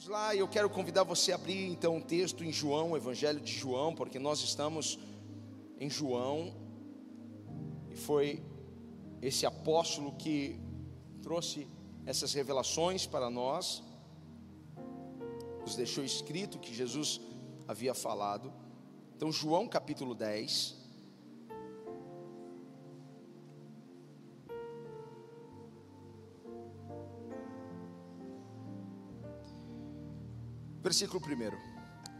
Vamos lá, eu quero convidar você a abrir então um texto em João, o Evangelho de João, porque nós estamos em João, e foi esse apóstolo que trouxe essas revelações para nós, nos deixou escrito que Jesus havia falado. Então, João capítulo 10. Versículo 1.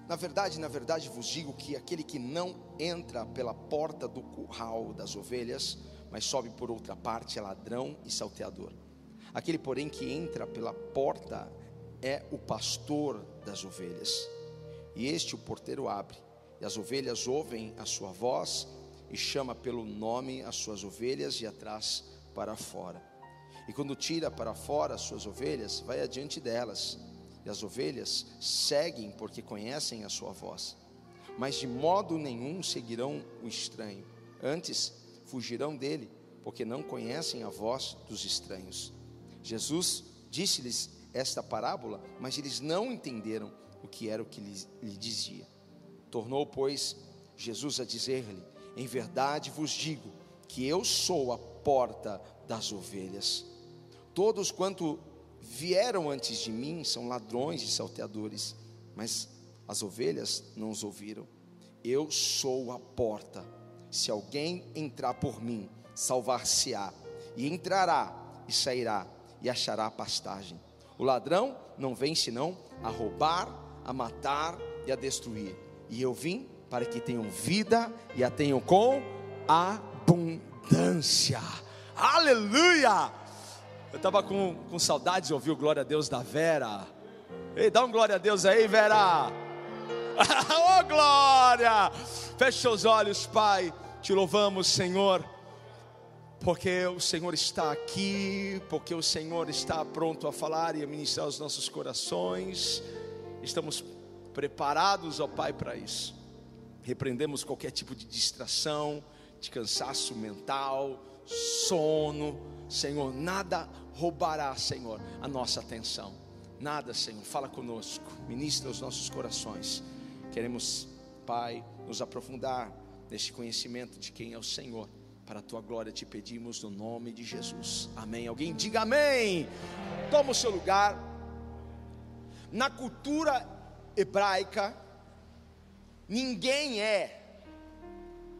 Na verdade, na verdade vos digo que aquele que não entra pela porta do curral das ovelhas, mas sobe por outra parte é ladrão e salteador. Aquele, porém, que entra pela porta é o pastor das ovelhas. E este o porteiro abre, e as ovelhas ouvem a sua voz, e chama pelo nome as suas ovelhas e atrás para fora. E quando tira para fora as suas ovelhas, vai adiante delas as ovelhas seguem porque conhecem a sua voz. Mas de modo nenhum seguirão o estranho, antes fugirão dele, porque não conhecem a voz dos estranhos. Jesus disse-lhes esta parábola, mas eles não entenderam o que era o que lhe, lhe dizia. Tornou, pois, Jesus a dizer-lhe: Em verdade vos digo que eu sou a porta das ovelhas. Todos quanto vieram antes de mim são ladrões e salteadores, mas as ovelhas não os ouviram. Eu sou a porta. Se alguém entrar por mim, salvar-se-á, e entrará e sairá e achará pastagem. O ladrão não vem senão a roubar, a matar e a destruir. E eu vim para que tenham vida e a tenham com abundância. Aleluia! Eu estava com, com saudades de ouvir o glória a Deus da Vera. Ei, dá um glória a Deus aí, Vera. oh, glória! Feche seus olhos, Pai. Te louvamos, Senhor. Porque o Senhor está aqui, porque o Senhor está pronto a falar e a ministrar os nossos corações. Estamos preparados, ó Pai, para isso. Repreendemos qualquer tipo de distração, de cansaço mental, sono Senhor, nada roubará, Senhor, a nossa atenção. Nada, Senhor, fala conosco, ministra os nossos corações. Queremos, Pai, nos aprofundar neste conhecimento de quem é o Senhor. Para a tua glória te pedimos no nome de Jesus. Amém. Alguém diga amém. Toma o seu lugar. Na cultura hebraica, ninguém é,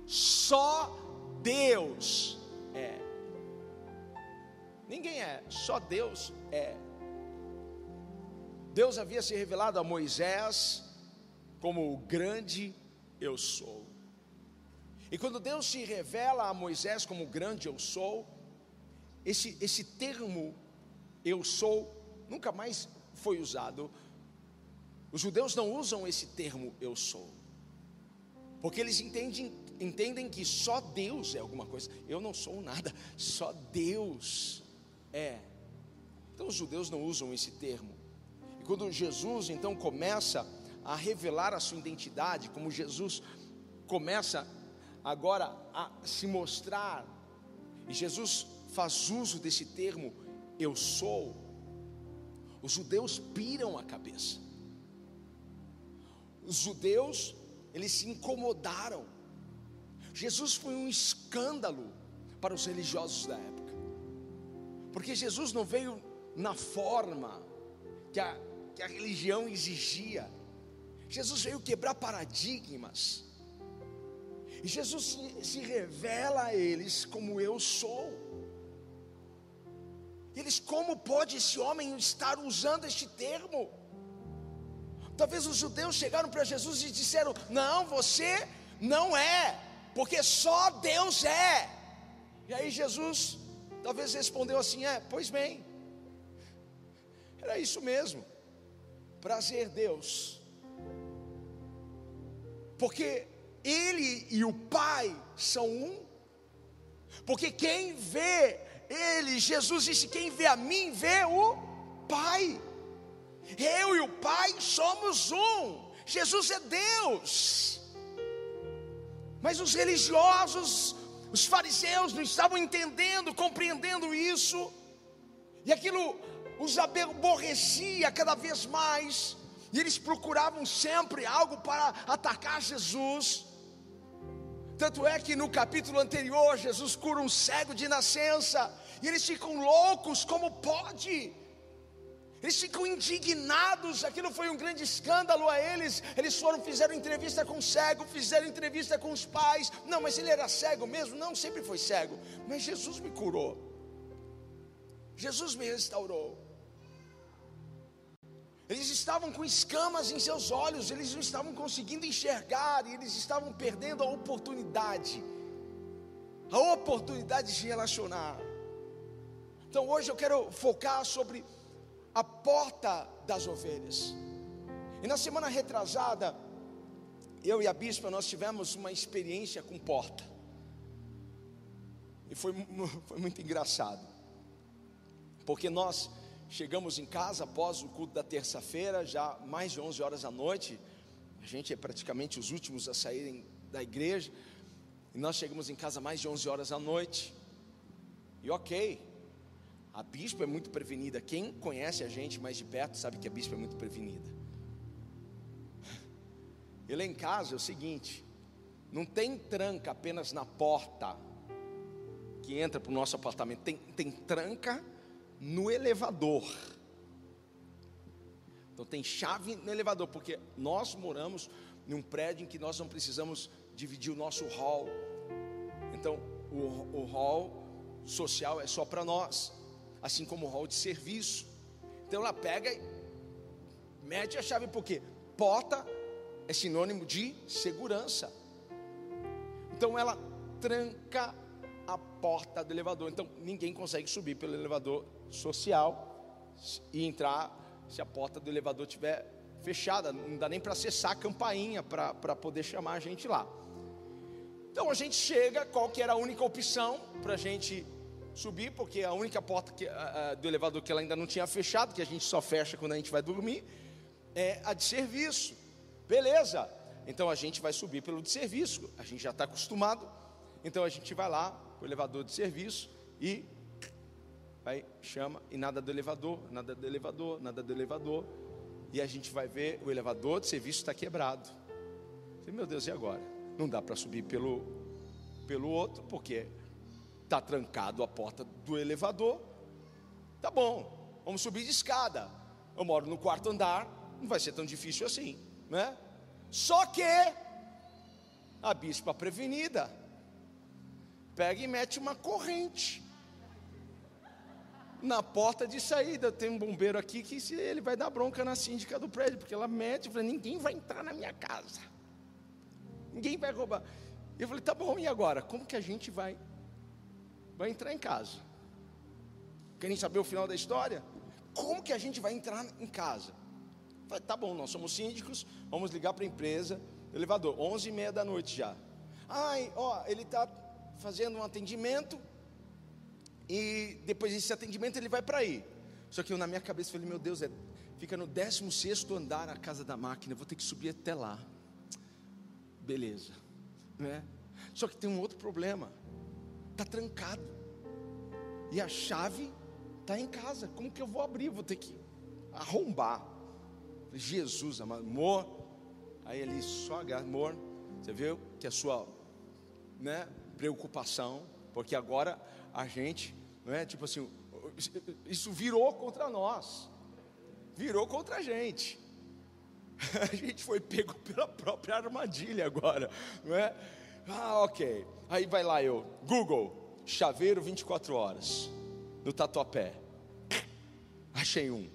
só Deus é. Ninguém é, só Deus é. Deus havia se revelado a Moisés como o grande eu sou. E quando Deus se revela a Moisés como o grande eu sou, esse, esse termo eu sou nunca mais foi usado. Os judeus não usam esse termo eu sou, porque eles entendem, entendem que só Deus é alguma coisa. Eu não sou nada, só Deus é. Então os judeus não usam esse termo. E quando Jesus então começa a revelar a sua identidade, como Jesus começa agora a se mostrar, e Jesus faz uso desse termo, eu sou, os judeus piram a cabeça. Os judeus, eles se incomodaram. Jesus foi um escândalo para os religiosos da época. Porque Jesus não veio na forma que a, que a religião exigia. Jesus veio quebrar paradigmas. E Jesus se, se revela a eles como eu sou. Eles, como pode esse homem estar usando este termo? Talvez os judeus chegaram para Jesus e disseram: Não, você não é, porque só Deus é. E aí Jesus Talvez respondeu assim: é, pois bem, era isso mesmo. Prazer, Deus, porque Ele e o Pai são um, porque quem vê Ele, Jesus disse: quem vê a mim, vê o Pai. Eu e o Pai somos um. Jesus é Deus. Mas os religiosos os fariseus não estavam entendendo, compreendendo isso, e aquilo os aborrecia cada vez mais, e eles procuravam sempre algo para atacar Jesus. Tanto é que no capítulo anterior, Jesus cura um cego de nascença, e eles ficam loucos, como pode? Eles ficam indignados, aquilo foi um grande escândalo a eles. Eles foram, fizeram entrevista com o cego, fizeram entrevista com os pais. Não, mas ele era cego mesmo? Não, sempre foi cego. Mas Jesus me curou. Jesus me restaurou. Eles estavam com escamas em seus olhos, eles não estavam conseguindo enxergar, e eles estavam perdendo a oportunidade, a oportunidade de se relacionar. Então hoje eu quero focar sobre a porta das ovelhas. E na semana retrasada, eu e a bispa nós tivemos uma experiência com porta. E foi, foi muito engraçado. Porque nós chegamos em casa após o culto da terça-feira, já mais de 11 horas da noite. A gente é praticamente os últimos a saírem da igreja. E nós chegamos em casa mais de 11 horas da noite. E ok, a bispa é muito prevenida. Quem conhece a gente mais de perto sabe que a bispa é muito prevenida. E lá em casa é o seguinte: não tem tranca apenas na porta que entra para o nosso apartamento, tem, tem tranca no elevador. Então tem chave no elevador, porque nós moramos em um prédio em que nós não precisamos dividir o nosso hall. Então o, o hall social é só para nós assim como o hall de serviço. Então ela pega e mete a chave, porque porta é sinônimo de segurança. Então ela tranca a porta do elevador. Então ninguém consegue subir pelo elevador social e entrar se a porta do elevador estiver fechada. Não dá nem para acessar a campainha para poder chamar a gente lá. Então a gente chega, qual que era a única opção para a gente subir, porque a única porta que, a, a, do elevador que ela ainda não tinha fechado, que a gente só fecha quando a gente vai dormir, é a de serviço. Beleza, então a gente vai subir pelo de serviço, a gente já está acostumado, então a gente vai lá, o elevador de serviço, e vai, chama, e nada do elevador, nada do elevador, nada do elevador, e a gente vai ver o elevador de serviço está quebrado. Meu Deus, e agora? Não dá para subir pelo, pelo outro, porque Está trancado a porta do elevador. Tá bom, vamos subir de escada. Eu moro no quarto andar, não vai ser tão difícil assim, né? Só que a bispa prevenida pega e mete uma corrente na porta de saída. Tem um bombeiro aqui que ele vai dar bronca na síndica do prédio, porque ela mete, fala, ninguém vai entrar na minha casa. Ninguém vai roubar. Eu falei, tá bom, e agora? Como que a gente vai vai entrar em casa. Querem saber o final da história? Como que a gente vai entrar em casa? Falei, tá bom, nós somos síndicos, vamos ligar para a empresa, elevador, 11 e meia da noite já. Ai, ó, ele está fazendo um atendimento e depois desse atendimento ele vai para aí. Só que eu na minha cabeça falei, meu Deus, é, fica no 16 andar a casa da máquina, vou ter que subir até lá. Beleza, né? Só que tem um outro problema está trancado. E a chave está em casa. Como que eu vou abrir? Vou ter que arrombar. Jesus, amor. Aí ele só amor. Você viu que a sua né, preocupação, porque agora a gente, não é tipo assim, isso virou contra nós, virou contra a gente. A gente foi pego pela própria armadilha agora, não é? Ah, ok. Aí vai lá eu, Google, chaveiro 24 horas, no Tatuapé. Achei um.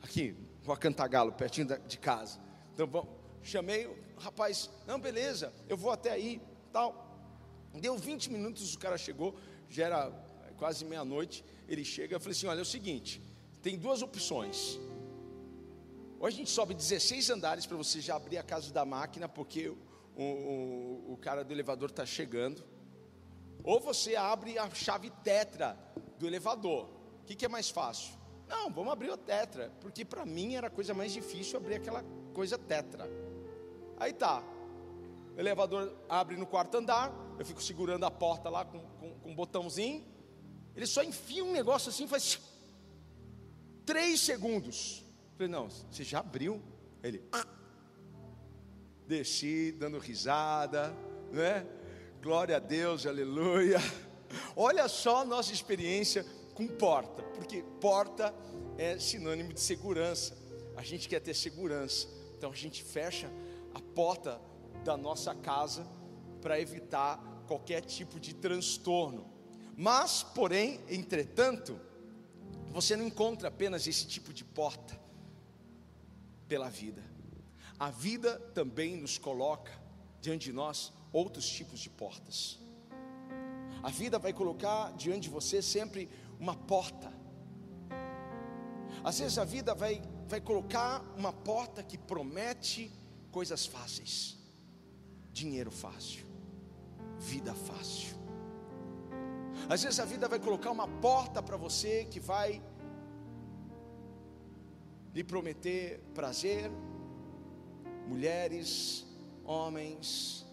Aqui, vou Cantagalo, pertinho de casa. Então, bom, chamei o rapaz, não, beleza, eu vou até aí, tal. Deu 20 minutos, o cara chegou, já era quase meia-noite. Ele chega, eu falei assim: olha, é o seguinte, tem duas opções. Ou a gente sobe 16 andares para você já abrir a casa da máquina, porque o, o, o cara do elevador está chegando, ou você abre a chave tetra do elevador. O que, que é mais fácil? Não, vamos abrir o tetra, porque para mim era a coisa mais difícil abrir aquela coisa tetra. Aí tá, o elevador abre no quarto andar, eu fico segurando a porta lá com, com, com um botãozinho, ele só enfia um negócio assim, faz. três segundos. Falei, não, você já abriu? Ele, ah. Desci, dando risada, né? Glória a Deus, aleluia. Olha só a nossa experiência com porta, porque porta é sinônimo de segurança. A gente quer ter segurança, então a gente fecha a porta da nossa casa para evitar qualquer tipo de transtorno. Mas, porém, entretanto, você não encontra apenas esse tipo de porta pela vida. A vida também nos coloca diante de nós outros tipos de portas. A vida vai colocar diante de você sempre uma porta. Às vezes a vida vai, vai colocar uma porta que promete coisas fáceis, dinheiro fácil, vida fácil. Às vezes a vida vai colocar uma porta para você que vai lhe prometer prazer, mulheres, homens,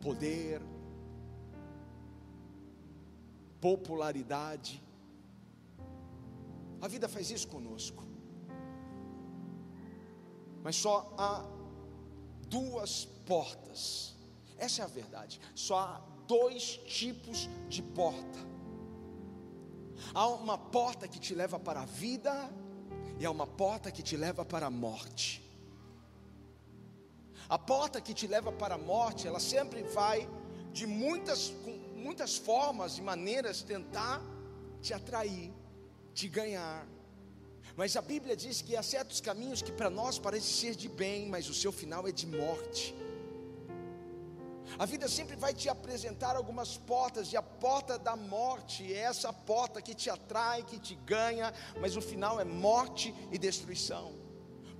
poder, popularidade. A vida faz isso conosco. Mas só há duas portas. Essa é a verdade. Só há dois tipos de porta. Há uma porta que te leva para a vida e há uma porta que te leva para a morte. A porta que te leva para a morte, ela sempre vai de muitas, muitas formas e maneiras tentar te atrair, te ganhar. Mas a Bíblia diz que há certos caminhos que para nós parecem ser de bem, mas o seu final é de morte. A vida sempre vai te apresentar algumas portas, e a porta da morte é essa porta que te atrai, que te ganha, mas o final é morte e destruição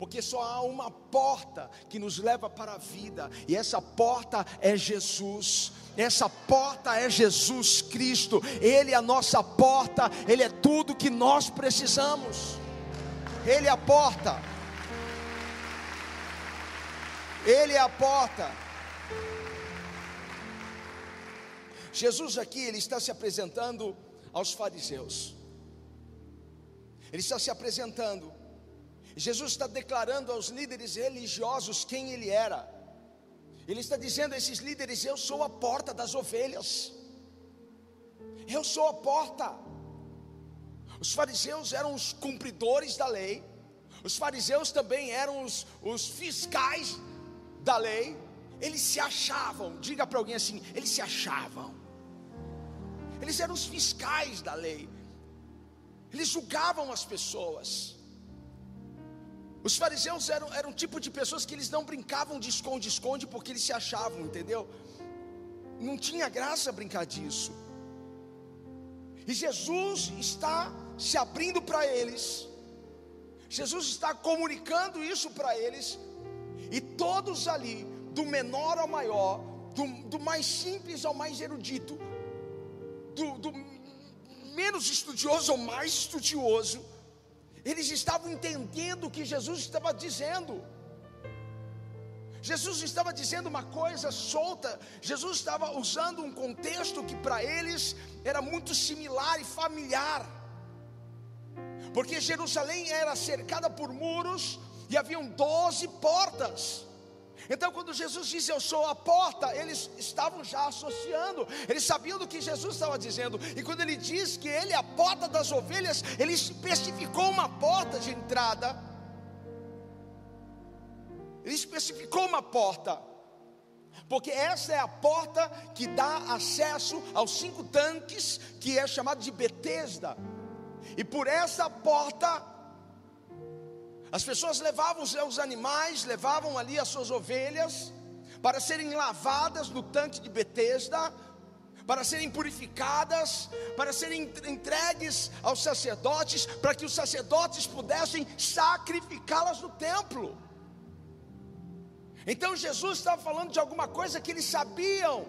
porque só há uma porta que nos leva para a vida, e essa porta é Jesus. Essa porta é Jesus Cristo, Ele é a nossa porta, Ele é tudo que nós precisamos, Ele é a porta, Ele é a porta. Jesus aqui, Ele está se apresentando aos fariseus, Ele está se apresentando Jesus está declarando aos líderes religiosos quem ele era. Ele está dizendo a esses líderes: Eu sou a porta das ovelhas. Eu sou a porta. Os fariseus eram os cumpridores da lei. Os fariseus também eram os, os fiscais da lei. Eles se achavam, diga para alguém assim: eles se achavam. Eles eram os fiscais da lei. Eles julgavam as pessoas. Os fariseus eram, eram um tipo de pessoas que eles não brincavam de esconde-esconde porque eles se achavam, entendeu? Não tinha graça brincar disso. E Jesus está se abrindo para eles, Jesus está comunicando isso para eles, e todos ali, do menor ao maior, do, do mais simples ao mais erudito, do, do menos estudioso ao mais estudioso, eles estavam entendendo o que Jesus estava dizendo. Jesus estava dizendo uma coisa solta, Jesus estava usando um contexto que para eles era muito similar e familiar, porque Jerusalém era cercada por muros e haviam doze portas. Então, quando Jesus disse eu sou a porta, eles estavam já associando, eles sabiam do que Jesus estava dizendo, e quando ele diz que ele é a porta das ovelhas, ele especificou uma porta de entrada, ele especificou uma porta, porque essa é a porta que dá acesso aos cinco tanques, que é chamado de Betesda, e por essa porta as pessoas levavam os seus animais, levavam ali as suas ovelhas, para serem lavadas no tanque de Betesda, para serem purificadas, para serem entregues aos sacerdotes, para que os sacerdotes pudessem sacrificá-las no templo. Então Jesus estava falando de alguma coisa que eles sabiam.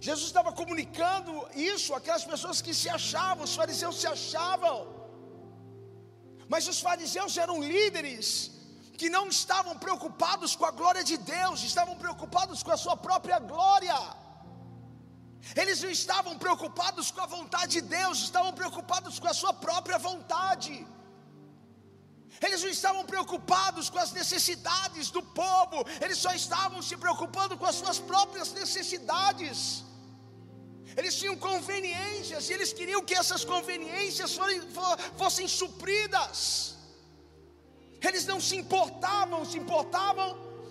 Jesus estava comunicando isso àquelas pessoas que se achavam, os fariseus se achavam. Mas os fariseus eram líderes que não estavam preocupados com a glória de Deus, estavam preocupados com a sua própria glória. Eles não estavam preocupados com a vontade de Deus, estavam preocupados com a sua própria vontade. Eles não estavam preocupados com as necessidades do povo, eles só estavam se preocupando com as suas próprias necessidades. Eles tinham conveniências e eles queriam que essas conveniências fossem supridas. Eles não se importavam, se importavam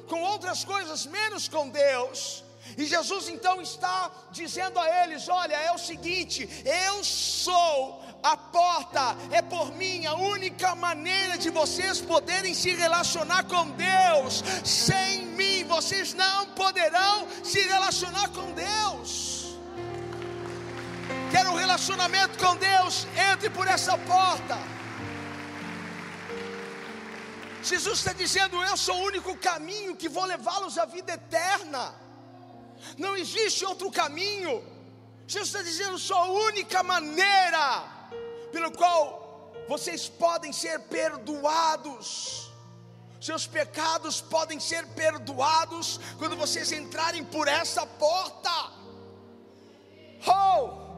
com outras coisas, menos com Deus. E Jesus então está dizendo a eles: Olha, é o seguinte, eu sou a porta, é por mim a única maneira de vocês poderem se relacionar com Deus. Sem mim, vocês não poderão se relacionar com Deus. Relacionamento com Deus? Entre por essa porta. Jesus está dizendo: Eu sou o único caminho que vou levá-los à vida eterna. Não existe outro caminho. Jesus está dizendo: sou a única maneira pelo qual vocês podem ser perdoados. Seus pecados podem ser perdoados quando vocês entrarem por essa porta. Oh!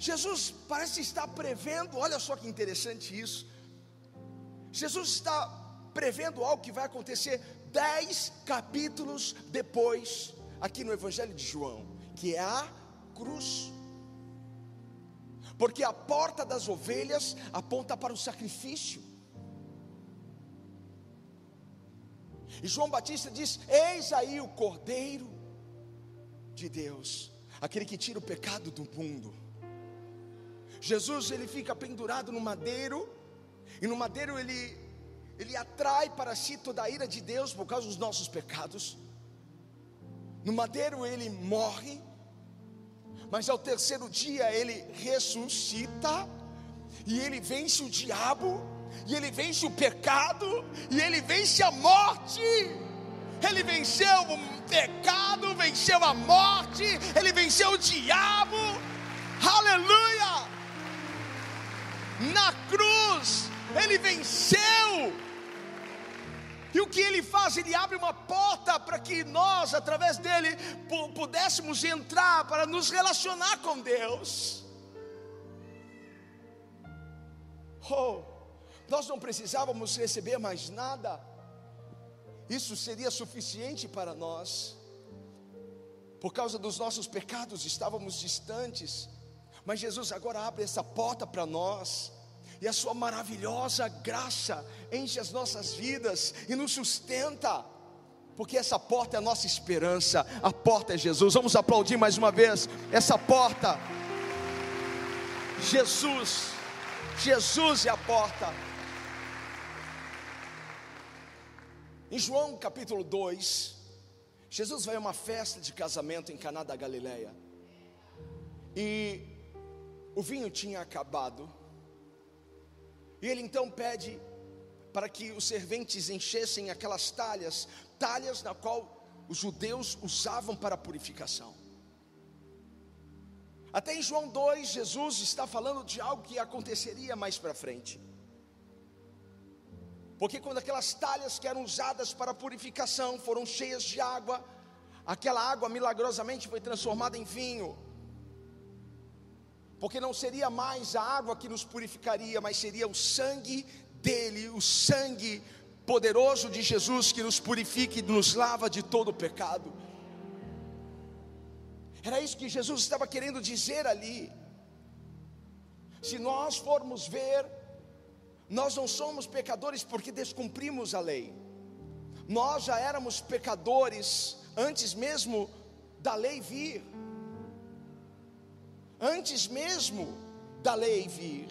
Jesus parece estar prevendo, olha só que interessante isso. Jesus está prevendo algo que vai acontecer dez capítulos depois aqui no Evangelho de João, que é a cruz. Porque a porta das ovelhas aponta para o sacrifício. E João Batista diz: Eis aí o Cordeiro de Deus, aquele que tira o pecado do mundo. Jesus ele fica pendurado no madeiro, e no madeiro ele ele atrai para si toda a ira de Deus por causa dos nossos pecados. No madeiro ele morre, mas ao terceiro dia ele ressuscita, e ele vence o diabo, e ele vence o pecado, e ele vence a morte. Ele venceu o pecado, venceu a morte, ele venceu o diabo. Aleluia! Na cruz, ele venceu e o que ele faz? Ele abre uma porta para que nós, através dele, pudéssemos entrar para nos relacionar com Deus. Oh, nós não precisávamos receber mais nada, isso seria suficiente para nós. Por causa dos nossos pecados estávamos distantes, mas Jesus agora abre essa porta para nós e a Sua maravilhosa graça enche as nossas vidas e nos sustenta, porque essa porta é a nossa esperança, a porta é Jesus. Vamos aplaudir mais uma vez essa porta. Jesus, Jesus é a porta. Em João capítulo 2, Jesus vai a uma festa de casamento em Caná da Galileia. E o vinho tinha acabado. E ele então pede para que os serventes enchessem aquelas talhas, talhas na qual os judeus usavam para purificação. Até em João 2, Jesus está falando de algo que aconteceria mais para frente. Porque quando aquelas talhas que eram usadas para purificação foram cheias de água, aquela água milagrosamente foi transformada em vinho porque não seria mais a água que nos purificaria, mas seria o sangue dele, o sangue poderoso de Jesus que nos purifica e nos lava de todo pecado. Era isso que Jesus estava querendo dizer ali. Se nós formos ver, nós não somos pecadores porque descumprimos a lei. Nós já éramos pecadores antes mesmo da lei vir antes mesmo da lei vir,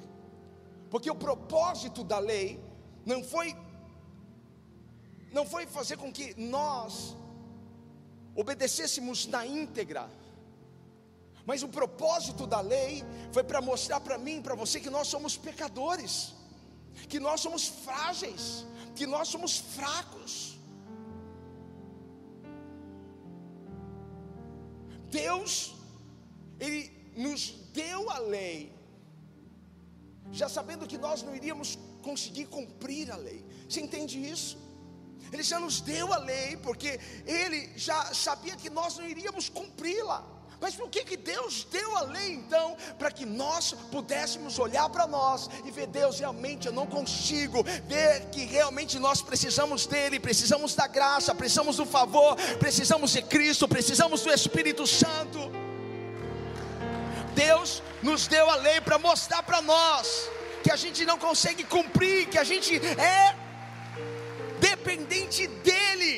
porque o propósito da lei não foi não foi fazer com que nós obedecêssemos na íntegra, mas o propósito da lei foi para mostrar para mim, para você que nós somos pecadores, que nós somos frágeis, que nós somos fracos. Deus, nos deu a lei, já sabendo que nós não iríamos conseguir cumprir a lei. Você entende isso? Ele já nos deu a lei, porque Ele já sabia que nós não iríamos cumpri-la. Mas por que, que Deus deu a lei então? Para que nós pudéssemos olhar para nós e ver, Deus, realmente eu não consigo ver que realmente nós precisamos dele, precisamos da graça, precisamos do favor, precisamos de Cristo, precisamos do Espírito Santo. Deus nos deu a lei para mostrar para nós que a gente não consegue cumprir, que a gente é dependente dele.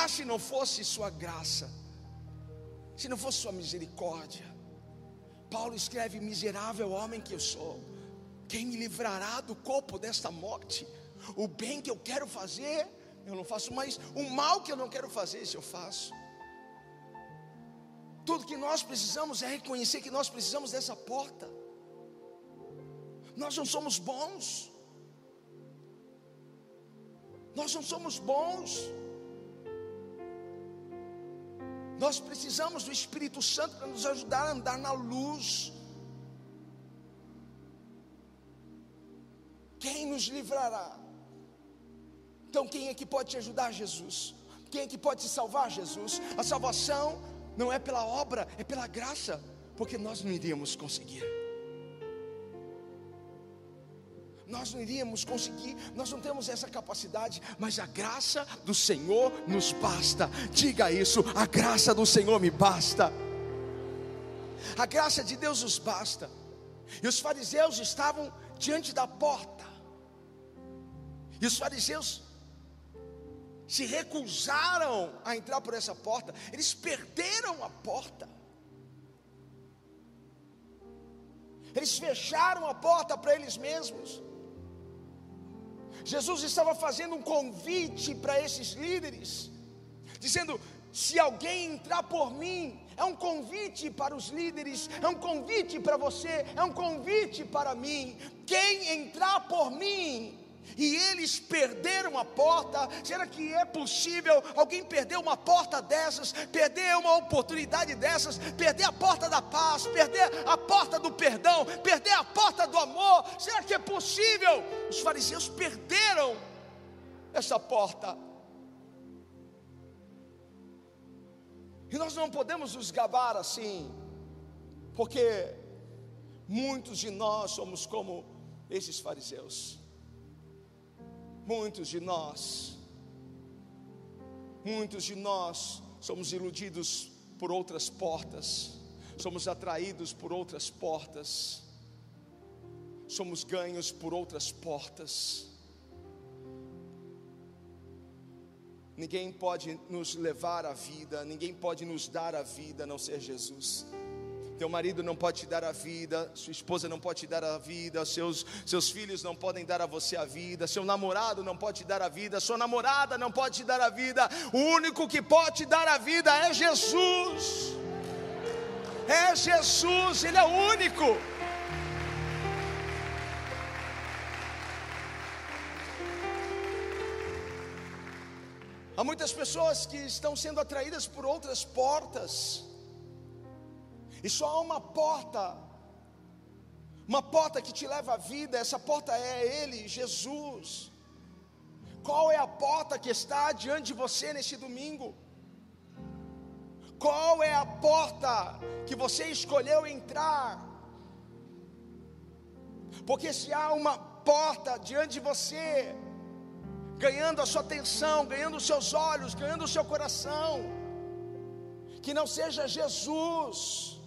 Ah, se não fosse sua graça se não fosse sua misericórdia. Paulo escreve: Miserável homem que eu sou, quem me livrará do corpo desta morte? O bem que eu quero fazer, eu não faço, mas o mal que eu não quero fazer, isso eu faço. Tudo que nós precisamos é reconhecer que nós precisamos dessa porta. Nós não somos bons. Nós não somos bons. Nós precisamos do Espírito Santo para nos ajudar a andar na luz. Quem nos livrará? Então, quem é que pode te ajudar, Jesus? Quem é que pode te salvar, Jesus? A salvação não é pela obra, é pela graça, porque nós não iríamos conseguir. nós não iríamos conseguir, nós não temos essa capacidade, mas a graça do Senhor nos basta. Diga isso: a graça do Senhor me basta. A graça de Deus nos basta. E os fariseus estavam diante da porta. E os fariseus se recusaram a entrar por essa porta. Eles perderam a porta. Eles fecharam a porta para eles mesmos. Jesus estava fazendo um convite para esses líderes, dizendo: se alguém entrar por mim, é um convite para os líderes, é um convite para você, é um convite para mim. Quem entrar por mim, e eles perderam a porta. Será que é possível alguém perder uma porta dessas, perder uma oportunidade dessas, perder a porta da paz, perder a porta do perdão, perder a porta do amor? Será que é possível? Os fariseus perderam essa porta. E nós não podemos nos gabar assim, porque muitos de nós somos como esses fariseus. Muitos de nós, muitos de nós somos iludidos por outras portas, somos atraídos por outras portas, somos ganhos por outras portas. Ninguém pode nos levar à vida, ninguém pode nos dar a vida a não ser Jesus. Teu marido não pode te dar a vida, sua esposa não pode te dar a vida, seus, seus filhos não podem dar a você a vida, seu namorado não pode te dar a vida, sua namorada não pode te dar a vida. O único que pode te dar a vida é Jesus. É Jesus, Ele é o único. Há muitas pessoas que estão sendo atraídas por outras portas e só há uma porta, uma porta que te leva à vida, essa porta é Ele, Jesus. Qual é a porta que está diante de você nesse domingo? Qual é a porta que você escolheu entrar? Porque se há uma porta diante de você, ganhando a sua atenção, ganhando os seus olhos, ganhando o seu coração, que não seja Jesus,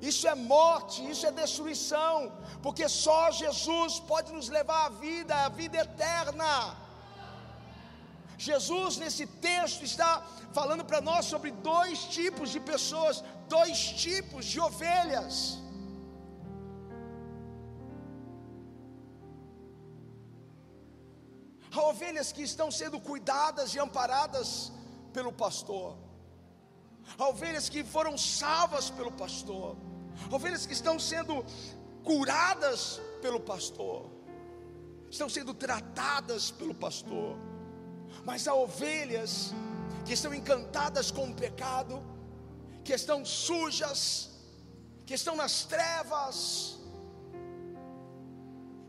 isso é morte, isso é destruição, porque só Jesus pode nos levar à vida, à vida eterna. Jesus, nesse texto, está falando para nós sobre dois tipos de pessoas, dois tipos de ovelhas. Há ovelhas que estão sendo cuidadas e amparadas pelo pastor, há ovelhas que foram salvas pelo pastor ovelhas que estão sendo curadas pelo pastor, estão sendo tratadas pelo pastor, mas há ovelhas que estão encantadas com o pecado, que estão sujas, que estão nas trevas,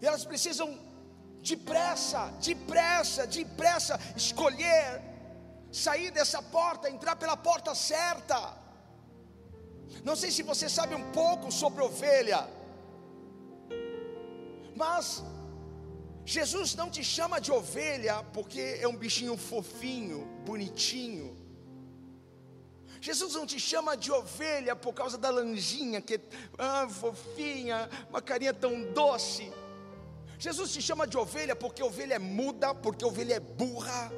e elas precisam depressa, depressa, depressa escolher, sair dessa porta, entrar pela porta certa Não sei se você sabe um pouco sobre ovelha, mas Jesus não te chama de ovelha porque é um bichinho fofinho, bonitinho. Jesus não te chama de ovelha por causa da lanjinha, que é ah, fofinha, uma carinha tão doce. Jesus te chama de ovelha porque ovelha é muda, porque ovelha é burra,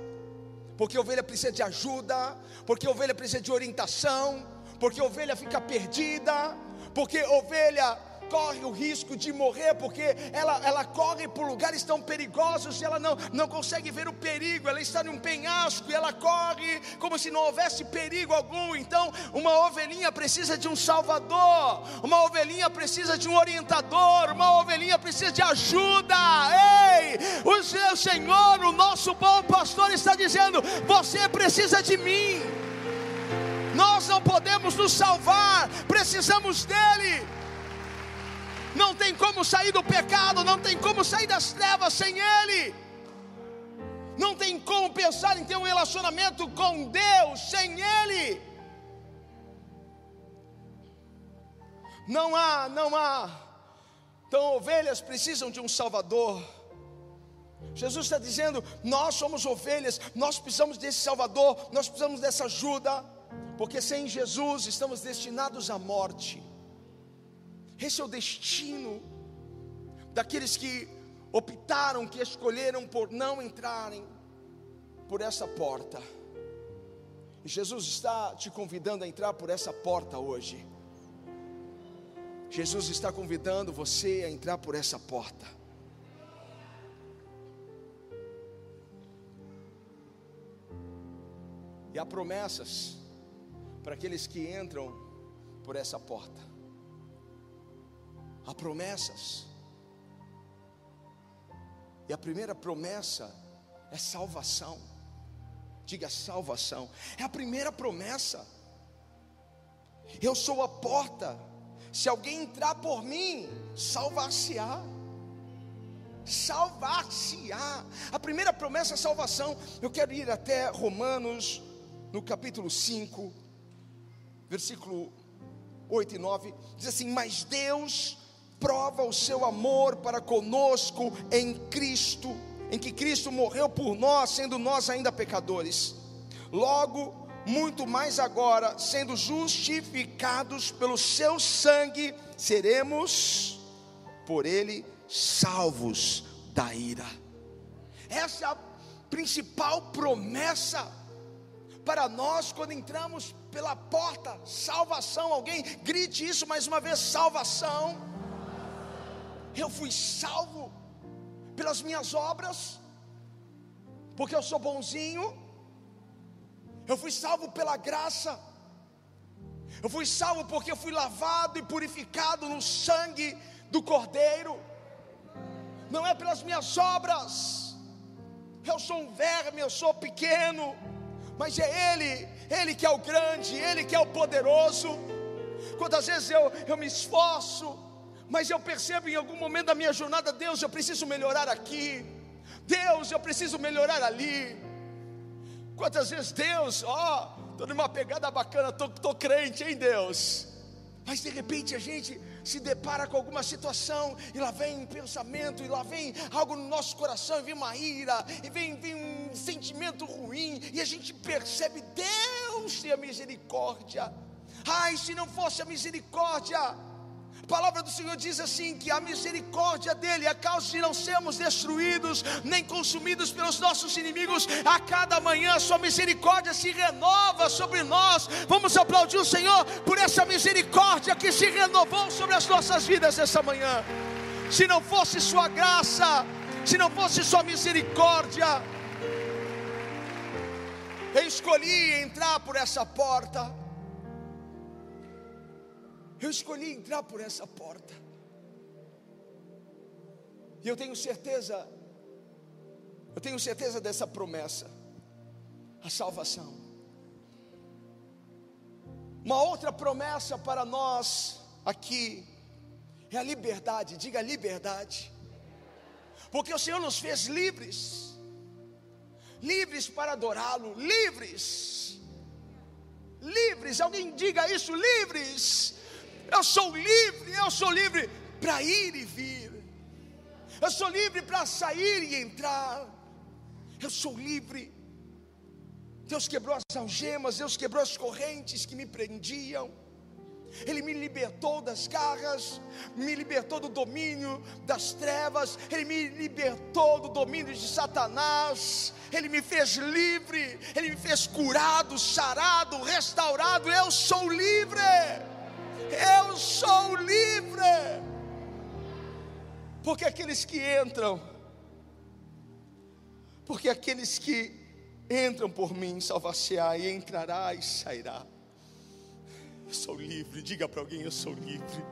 porque ovelha precisa de ajuda, porque ovelha precisa de orientação, porque ovelha fica perdida, porque ovelha corre o risco de morrer, porque ela, ela corre por lugares tão perigosos e ela não, não consegue ver o perigo, ela está num penhasco e ela corre como se não houvesse perigo algum. Então, uma ovelhinha precisa de um salvador, uma ovelhinha precisa de um orientador, uma ovelhinha precisa de ajuda. Ei, o seu Senhor, o nosso bom pastor, está dizendo: você precisa de mim. Nós não podemos nos salvar, precisamos dele. Não tem como sair do pecado, não tem como sair das trevas sem Ele. Não tem como pensar em ter um relacionamento com Deus sem Ele. Não há, não há. Então, ovelhas precisam de um Salvador. Jesus está dizendo: nós somos ovelhas, nós precisamos desse Salvador, nós precisamos dessa ajuda, porque sem Jesus estamos destinados à morte. Esse é o destino daqueles que optaram, que escolheram por não entrarem por essa porta. E Jesus está te convidando a entrar por essa porta hoje. Jesus está convidando você a entrar por essa porta. E há promessas para aqueles que entram por essa porta há promessas. E a primeira promessa é salvação. Diga salvação. É a primeira promessa. Eu sou a porta. Se alguém entrar por mim, salvar-se-á. Salvar-se-á. A primeira promessa é salvação. Eu quero ir até Romanos, no capítulo 5, versículo 8 e 9. Diz assim: Mas Deus prova o seu amor para conosco em Cristo, em que Cristo morreu por nós, sendo nós ainda pecadores. Logo, muito mais agora, sendo justificados pelo seu sangue, seremos por ele salvos da ira. Essa é a principal promessa para nós quando entramos pela porta, salvação. Alguém grite isso mais uma vez: salvação eu fui salvo pelas minhas obras, porque eu sou bonzinho. Eu fui salvo pela graça. Eu fui salvo porque eu fui lavado e purificado no sangue do Cordeiro. Não é pelas minhas obras. Eu sou um verme, eu sou pequeno, mas é Ele, Ele que é o grande, Ele que é o poderoso. Quantas vezes eu, eu me esforço, mas eu percebo em algum momento da minha jornada, Deus, eu preciso melhorar aqui, Deus, eu preciso melhorar ali. Quantas vezes Deus, ó, oh, estou numa pegada bacana, estou tô, tô crente em Deus, mas de repente a gente se depara com alguma situação, e lá vem um pensamento, e lá vem algo no nosso coração, e vem uma ira, e vem, vem um sentimento ruim, e a gente percebe, Deus tem a misericórdia. Ai, se não fosse a misericórdia, a palavra do Senhor diz assim: que a misericórdia dele, a causa de não sermos destruídos, nem consumidos pelos nossos inimigos, a cada manhã sua misericórdia se renova sobre nós. Vamos aplaudir o Senhor por essa misericórdia que se renovou sobre as nossas vidas essa manhã. Se não fosse sua graça, se não fosse sua misericórdia, eu escolhi entrar por essa porta eu escolhi entrar por essa porta. E eu tenho certeza, eu tenho certeza dessa promessa, a salvação. Uma outra promessa para nós aqui é a liberdade, diga liberdade, porque o Senhor nos fez livres, livres para adorá-lo, livres livres, alguém diga isso, livres. Eu sou livre, eu sou livre para ir e vir. Eu sou livre para sair e entrar. Eu sou livre. Deus quebrou as algemas, Deus quebrou as correntes que me prendiam. Ele me libertou das garras, me libertou do domínio das trevas, Ele me libertou do domínio de Satanás, Ele me fez livre, Ele me fez curado, sarado, restaurado. Eu sou livre, eu sou livre, porque aqueles que entram, porque aqueles que entram por mim, salvar-se-á e entrará e sairá. Eu sou livre, diga para alguém: eu sou livre.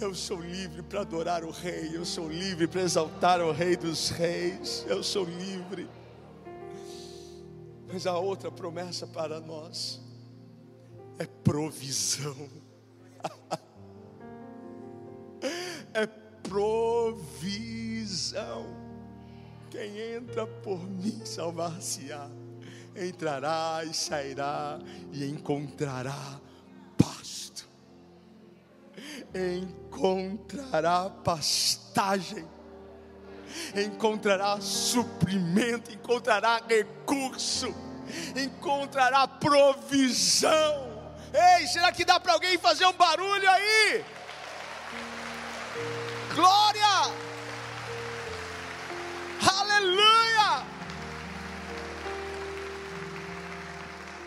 Eu sou livre para adorar o Rei, eu sou livre para exaltar o Rei dos Reis, eu sou livre. Mas a outra promessa para nós é provisão. é provisão. Quem entra por mim salvar-se-á entrará e sairá e encontrará pasto, encontrará pastagem, encontrará suprimento, encontrará recurso, encontrará provisão. Ei, será que dá para alguém fazer um barulho aí? Glória! Aleluia!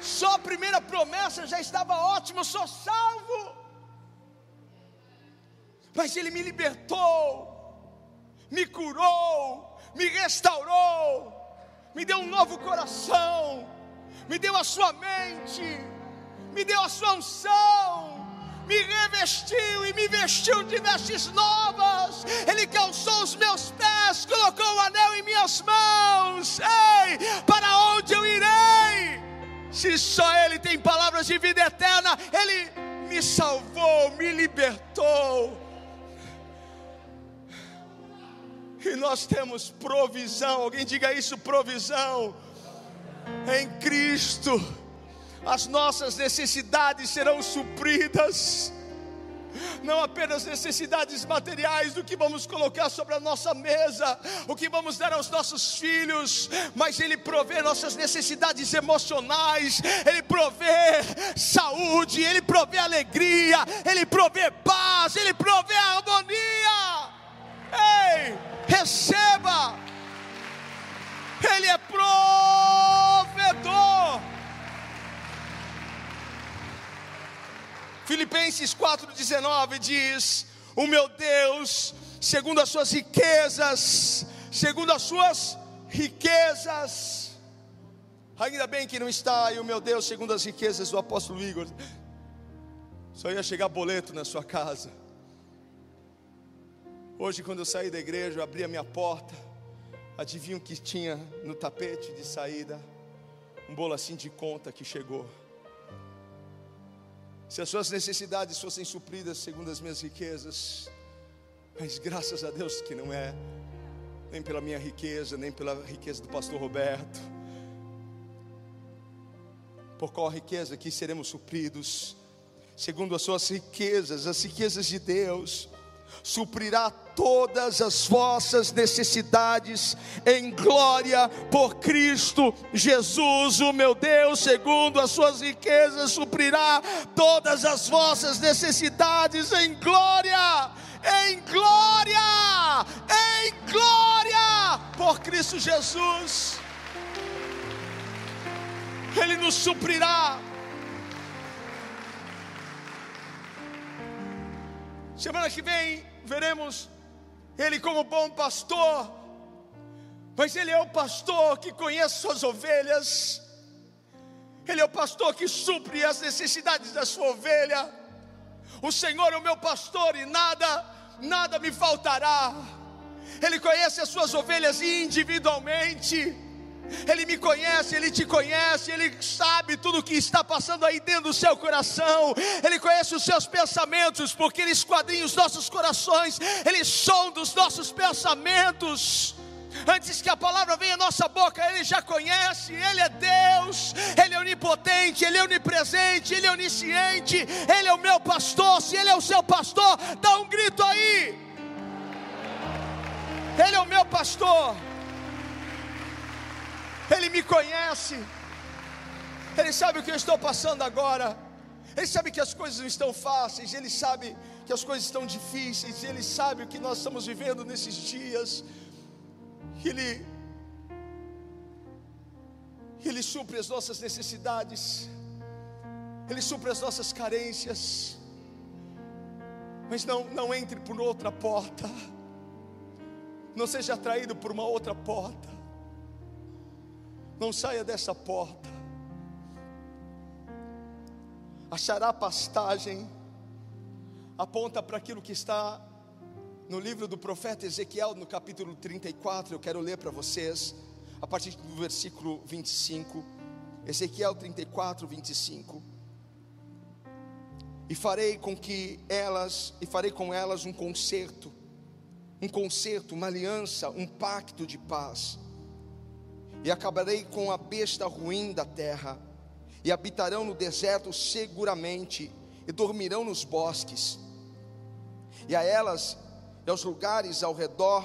Só a primeira promessa já estava ótima, sou salvo. Mas Ele me libertou, me curou, me restaurou, me deu um novo coração, me deu a sua mente, me deu a sua unção, me revestiu e me vestiu de vestes novas. Ele calçou os meus pés, colocou o anel em minhas mãos. Ei, para onde eu irei? Se só Ele tem palavras de vida eterna, Ele me salvou, me libertou. E nós temos provisão, alguém diga isso: provisão. Em Cristo, as nossas necessidades serão supridas não apenas necessidades materiais do que vamos colocar sobre a nossa mesa, o que vamos dar aos nossos filhos, mas Ele provê nossas necessidades emocionais, Ele provê saúde, Ele provê alegria, Ele provê paz, Ele provê harmonia. Ei, receba, Ele é provedor. Filipenses 4,19 diz: O meu Deus, segundo as suas riquezas, segundo as suas riquezas, ainda bem que não está aí o meu Deus, segundo as riquezas do apóstolo Igor, só ia chegar boleto na sua casa. Hoje, quando eu saí da igreja, eu abri a minha porta, adivinha o que tinha no tapete de saída? Um bolo assim de conta que chegou. Se as suas necessidades fossem supridas segundo as minhas riquezas, mas graças a Deus que não é, nem pela minha riqueza, nem pela riqueza do pastor Roberto. Por qual riqueza que seremos supridos? Segundo as suas riquezas, as riquezas de Deus suprirá todas as vossas necessidades em glória por Cristo Jesus, o meu Deus, segundo as suas riquezas, suprirá todas as vossas necessidades em glória, em glória, em glória por Cristo Jesus. Ele nos suprirá Semana que vem veremos Ele como bom pastor, mas Ele é o pastor que conhece suas ovelhas, Ele é o pastor que supre as necessidades da sua ovelha. O Senhor é o meu pastor e nada, nada me faltará. Ele conhece as suas ovelhas individualmente. Ele me conhece, Ele te conhece, Ele sabe tudo o que está passando aí dentro do seu coração, Ele conhece os seus pensamentos, porque Ele esquadrinha os nossos corações, Ele sonda os nossos pensamentos. Antes que a palavra venha nossa boca, Ele já conhece, Ele é Deus, Ele é onipotente, Ele é onipresente, Ele é onisciente, Ele é o meu pastor. Se Ele é o seu pastor, dá um grito aí. Ele é o meu pastor, Ele me conhece, Ele sabe o que eu estou passando agora, Ele sabe que as coisas não estão fáceis, Ele sabe que as coisas estão difíceis, Ele sabe o que nós estamos vivendo nesses dias. Ele, Ele supre as nossas necessidades, Ele supre as nossas carências, mas não, não entre por outra porta, não seja atraído por uma outra porta, não saia dessa porta, achará pastagem, aponta para aquilo que está no livro do profeta Ezequiel, no capítulo 34, eu quero ler para vocês, a partir do versículo 25. Ezequiel 34, 25. E farei com que elas, e farei com elas um concerto, um concerto, uma aliança, um pacto de paz. E acabarei com a besta ruim da terra, e habitarão no deserto seguramente, e dormirão nos bosques. E a elas e aos lugares ao redor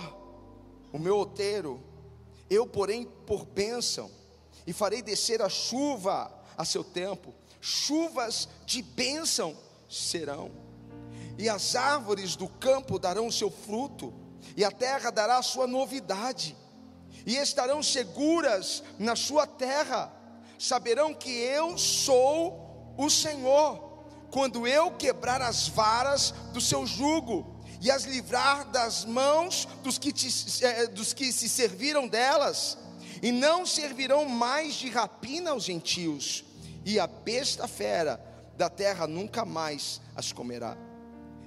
o meu outeiro, eu porém por bênção, e farei descer a chuva a seu tempo, chuvas de bênção serão, e as árvores do campo darão seu fruto, e a terra dará sua novidade, e estarão seguras na sua terra, saberão que eu sou o Senhor, quando eu quebrar as varas do seu jugo, e as livrar das mãos dos que, te, eh, dos que se serviram delas, e não servirão mais de rapina aos gentios, e a besta fera da terra nunca mais as comerá,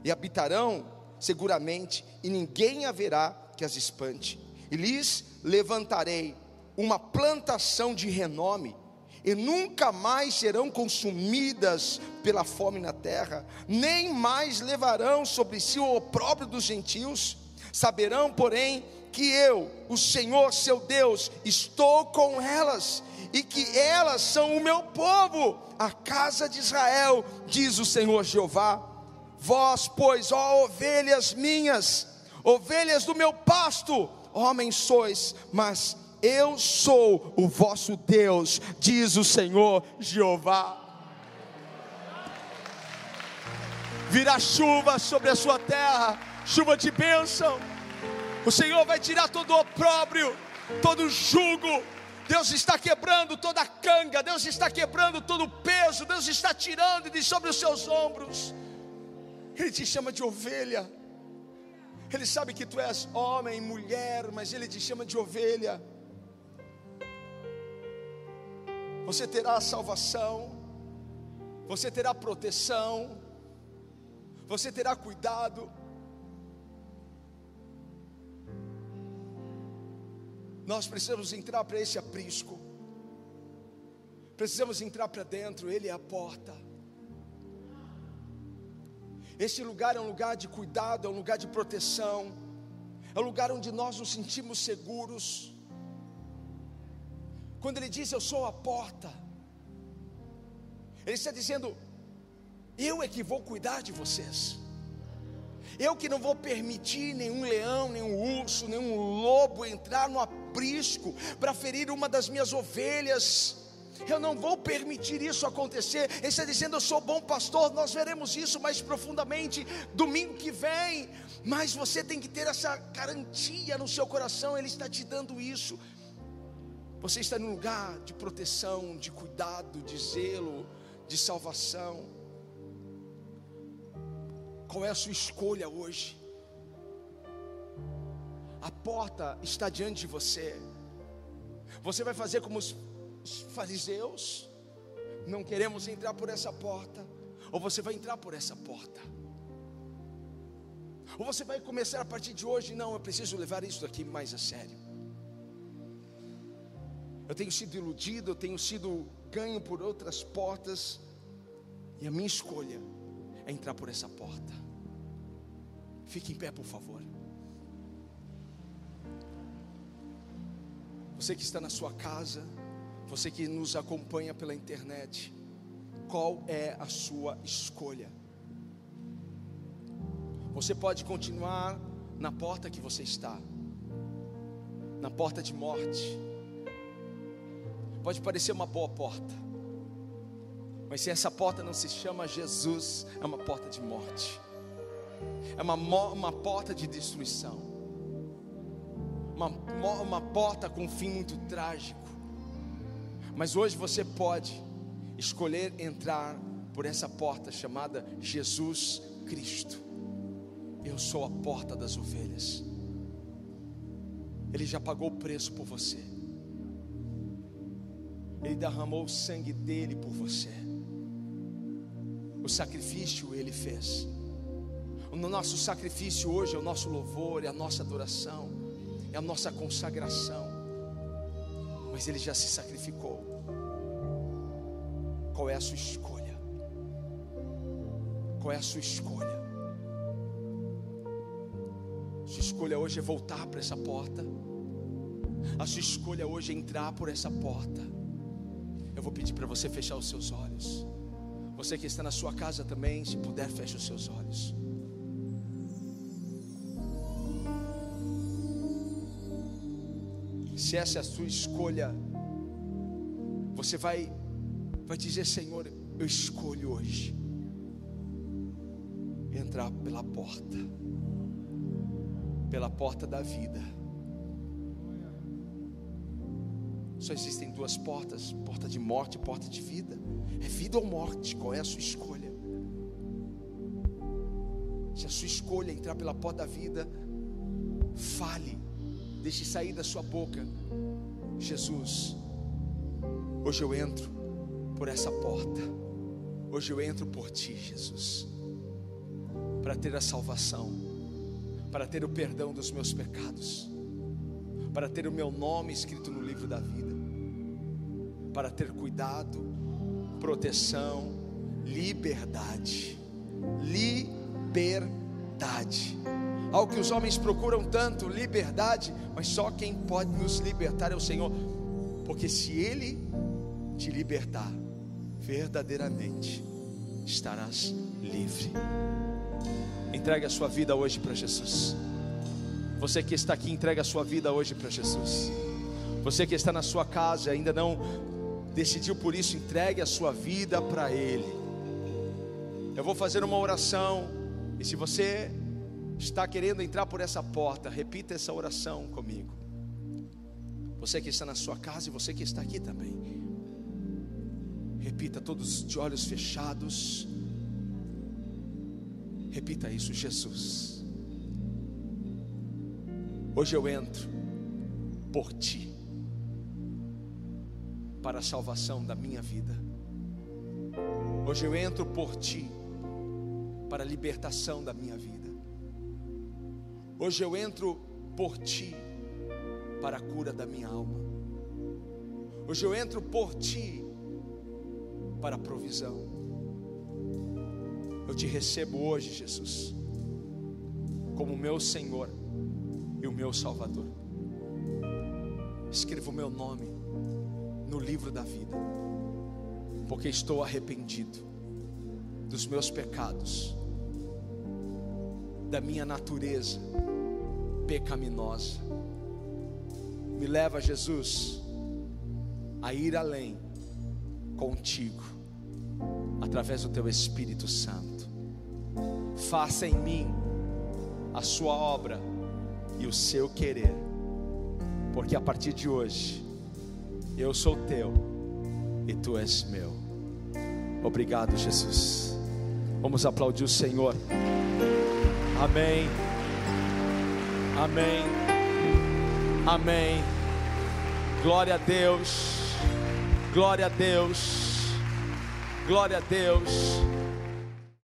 e habitarão seguramente, e ninguém haverá que as espante, e lhes levantarei uma plantação de renome, e nunca mais serão consumidas pela fome na terra, nem mais levarão sobre si o opróbrio dos gentios. Saberão, porém, que eu, o Senhor seu Deus, estou com elas, e que elas são o meu povo, a casa de Israel, diz o Senhor Jeová. Vós, pois, ó ovelhas minhas, ovelhas do meu pasto, homens sois, mas eu sou o vosso Deus, diz o Senhor Jeová. Virá chuva sobre a sua terra, chuva de bênção. O Senhor vai tirar todo o opróbrio, todo o jugo. Deus está quebrando toda a canga, Deus está quebrando todo o peso, Deus está tirando de sobre os seus ombros. Ele te chama de ovelha. Ele sabe que tu és homem, mulher, mas ele te chama de ovelha. você terá salvação, você terá proteção, você terá cuidado. Nós precisamos entrar para esse aprisco, precisamos entrar para dentro, Ele é a porta. Esse lugar é um lugar de cuidado, é um lugar de proteção, é um lugar onde nós nos sentimos seguros. Quando ele diz eu sou a porta, ele está dizendo: eu é que vou cuidar de vocês. Eu que não vou permitir nenhum leão, nenhum urso, nenhum lobo entrar no aprisco para ferir uma das minhas ovelhas. Eu não vou permitir isso acontecer. Ele está dizendo: Eu sou bom pastor. Nós veremos isso mais profundamente domingo que vem. Mas você tem que ter essa garantia no seu coração. Ele está te dando isso. Você está num lugar de proteção, de cuidado, de zelo, de salvação. Qual é a sua escolha hoje? A porta está diante de você. Você vai fazer como os fariseus? Não queremos entrar por essa porta. Ou você vai entrar por essa porta? Ou você vai começar a partir de hoje? Não, eu preciso levar isso daqui mais a sério eu tenho sido iludido, eu tenho sido ganho por outras portas, e a minha escolha é entrar por essa porta. Fique em pé, por favor. Você que está na sua casa, você que nos acompanha pela internet, qual é a sua escolha? Você pode continuar na porta que você está, na porta de morte. Pode parecer uma boa porta, mas se essa porta não se chama Jesus, é uma porta de morte, é uma, uma porta de destruição, uma, uma porta com um fim muito trágico. Mas hoje você pode escolher entrar por essa porta chamada Jesus Cristo. Eu sou a porta das ovelhas. Ele já pagou o preço por você. Ele derramou o sangue dele por você. O sacrifício ele fez. O nosso sacrifício hoje é o nosso louvor, é a nossa adoração, é a nossa consagração. Mas ele já se sacrificou. Qual é a sua escolha? Qual é a sua escolha? Sua escolha hoje é voltar para essa porta. A sua escolha hoje é entrar por essa porta. Eu vou pedir para você fechar os seus olhos. Você que está na sua casa também, se puder, feche os seus olhos. Se essa é a sua escolha, você vai vai dizer, Senhor, eu escolho hoje entrar pela porta pela porta da vida. Só existem duas portas: porta de morte e porta de vida. É vida ou morte? Qual é a sua escolha? Se a sua escolha é entrar pela porta da vida, fale, deixe sair da sua boca: Jesus, hoje eu entro por essa porta, hoje eu entro por ti, Jesus, para ter a salvação para ter o perdão dos meus pecados, para ter o meu nome escrito no livro da vida, para ter cuidado, proteção, liberdade. Liberdade. Algo que os homens procuram tanto, liberdade, mas só quem pode nos libertar é o Senhor, porque se Ele te libertar, verdadeiramente estarás livre. Entregue a sua vida hoje para Jesus. Você que está aqui, entregue a sua vida hoje para Jesus. Você que está na sua casa e ainda não decidiu por isso, entregue a sua vida para Ele. Eu vou fazer uma oração, e se você está querendo entrar por essa porta, repita essa oração comigo. Você que está na sua casa e você que está aqui também. Repita todos de olhos fechados. Repita isso, Jesus. Hoje eu entro por ti para a salvação da minha vida. Hoje eu entro por ti para a libertação da minha vida. Hoje eu entro por ti para a cura da minha alma. Hoje eu entro por ti para a provisão. Eu te recebo hoje, Jesus, como meu Senhor e o meu Salvador. Escreva o meu nome no livro da vida, porque estou arrependido dos meus pecados, da minha natureza pecaminosa. Me leva, Jesus, a ir além contigo, através do teu Espírito Santo faça em mim a sua obra e o seu querer, porque a partir de hoje eu sou teu e tu és meu. Obrigado, Jesus. Vamos aplaudir o Senhor. Amém. Amém. Amém. Glória a Deus. Glória a Deus. Glória a Deus.